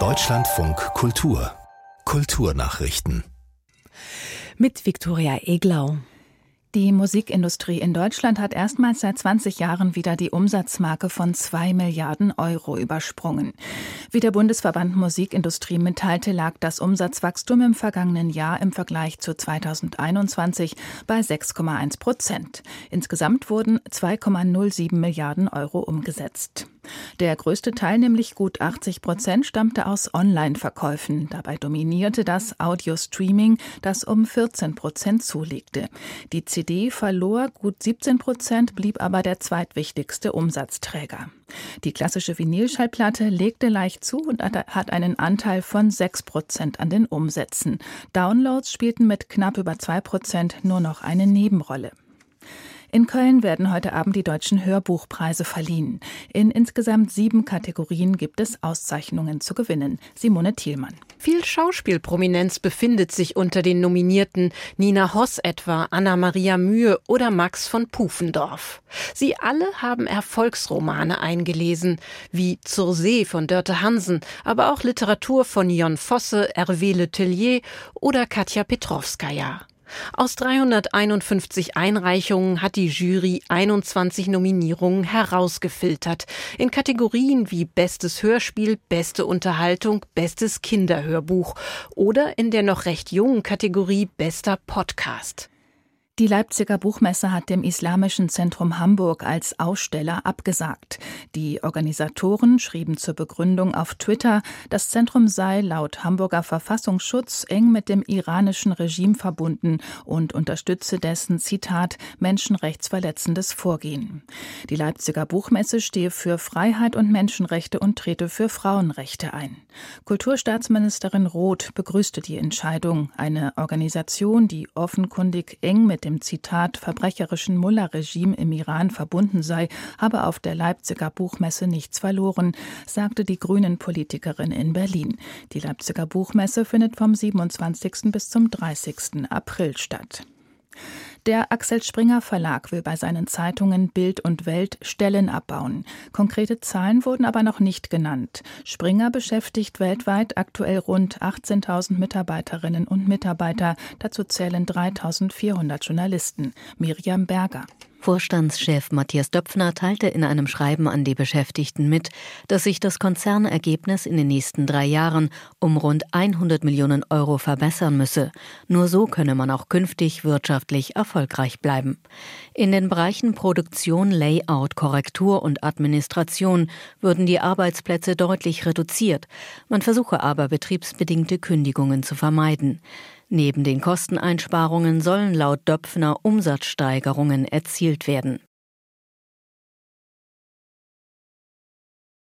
Deutschlandfunk Kultur Kulturnachrichten mit Viktoria Eglau. Die Musikindustrie in Deutschland hat erstmals seit 20 Jahren wieder die Umsatzmarke von 2 Milliarden Euro übersprungen. Wie der Bundesverband Musikindustrie mitteilte, lag das Umsatzwachstum im vergangenen Jahr im Vergleich zu 2021 bei 6,1 Prozent. Insgesamt wurden 2,07 Milliarden Euro umgesetzt. Der größte Teil, nämlich gut 80 Prozent, stammte aus Online-Verkäufen. Dabei dominierte das Audio-Streaming, das um 14 Prozent zulegte. Die CD verlor gut 17 Prozent, blieb aber der zweitwichtigste Umsatzträger. Die klassische Vinylschallplatte legte leicht zu und hat einen Anteil von 6 Prozent an den Umsätzen. Downloads spielten mit knapp über 2 Prozent nur noch eine Nebenrolle. In Köln werden heute Abend die deutschen Hörbuchpreise verliehen. In insgesamt sieben Kategorien gibt es Auszeichnungen zu gewinnen. Simone Thielmann. Viel Schauspielprominenz befindet sich unter den Nominierten. Nina Hoss etwa, Anna-Maria Mühe oder Max von Pufendorf. Sie alle haben Erfolgsromane eingelesen, wie Zur See von Dörte Hansen, aber auch Literatur von Jon Fosse, Hervé Letellier oder Katja Petrovskaya. Aus 351 Einreichungen hat die Jury 21 Nominierungen herausgefiltert in Kategorien wie Bestes Hörspiel, Beste Unterhaltung, Bestes Kinderhörbuch oder in der noch recht jungen Kategorie Bester Podcast. Die Leipziger Buchmesse hat dem Islamischen Zentrum Hamburg als Aussteller abgesagt. Die Organisatoren schrieben zur Begründung auf Twitter, das Zentrum sei laut Hamburger Verfassungsschutz eng mit dem iranischen Regime verbunden und unterstütze dessen, Zitat, menschenrechtsverletzendes Vorgehen. Die Leipziger Buchmesse stehe für Freiheit und Menschenrechte und trete für Frauenrechte ein. Kulturstaatsministerin Roth begrüßte die Entscheidung. Eine Organisation, die offenkundig eng dem Zitat verbrecherischen Mullah-Regime im Iran verbunden sei, habe auf der Leipziger Buchmesse nichts verloren, sagte die Grünen-Politikerin in Berlin. Die Leipziger Buchmesse findet vom 27. bis zum 30. April statt. Der Axel Springer Verlag will bei seinen Zeitungen Bild und Welt Stellen abbauen. Konkrete Zahlen wurden aber noch nicht genannt. Springer beschäftigt weltweit aktuell rund 18.000 Mitarbeiterinnen und Mitarbeiter. Dazu zählen 3.400 Journalisten. Miriam Berger. Vorstandschef Matthias Döpfner teilte in einem Schreiben an die Beschäftigten mit, dass sich das Konzernergebnis in den nächsten drei Jahren um rund 100 Millionen Euro verbessern müsse. Nur so könne man auch künftig wirtschaftlich erfolgreich bleiben. In den Bereichen Produktion, Layout, Korrektur und Administration würden die Arbeitsplätze deutlich reduziert. Man versuche aber betriebsbedingte Kündigungen zu vermeiden. Neben den Kosteneinsparungen sollen laut Döpfner Umsatzsteigerungen erzielt werden.